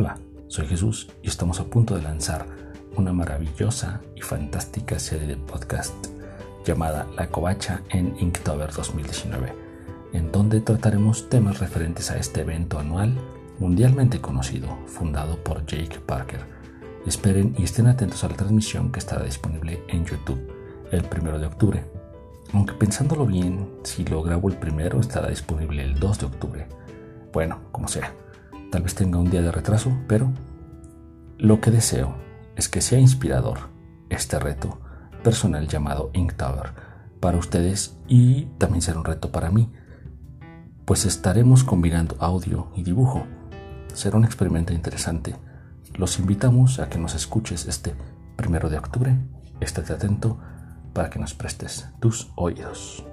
Hola, soy Jesús y estamos a punto de lanzar una maravillosa y fantástica serie de podcast llamada La Covacha en Inktober 2019, en donde trataremos temas referentes a este evento anual mundialmente conocido, fundado por Jake Parker. Esperen y estén atentos a la transmisión que estará disponible en YouTube el primero de octubre. Aunque pensándolo bien, si lo grabo el primero estará disponible el 2 de octubre. Bueno, como sea. Tal vez tenga un día de retraso, pero lo que deseo es que sea inspirador este reto personal llamado Inktober para ustedes y también será un reto para mí, pues estaremos combinando audio y dibujo. Será un experimento interesante. Los invitamos a que nos escuches este primero de octubre. Estate atento para que nos prestes tus oídos.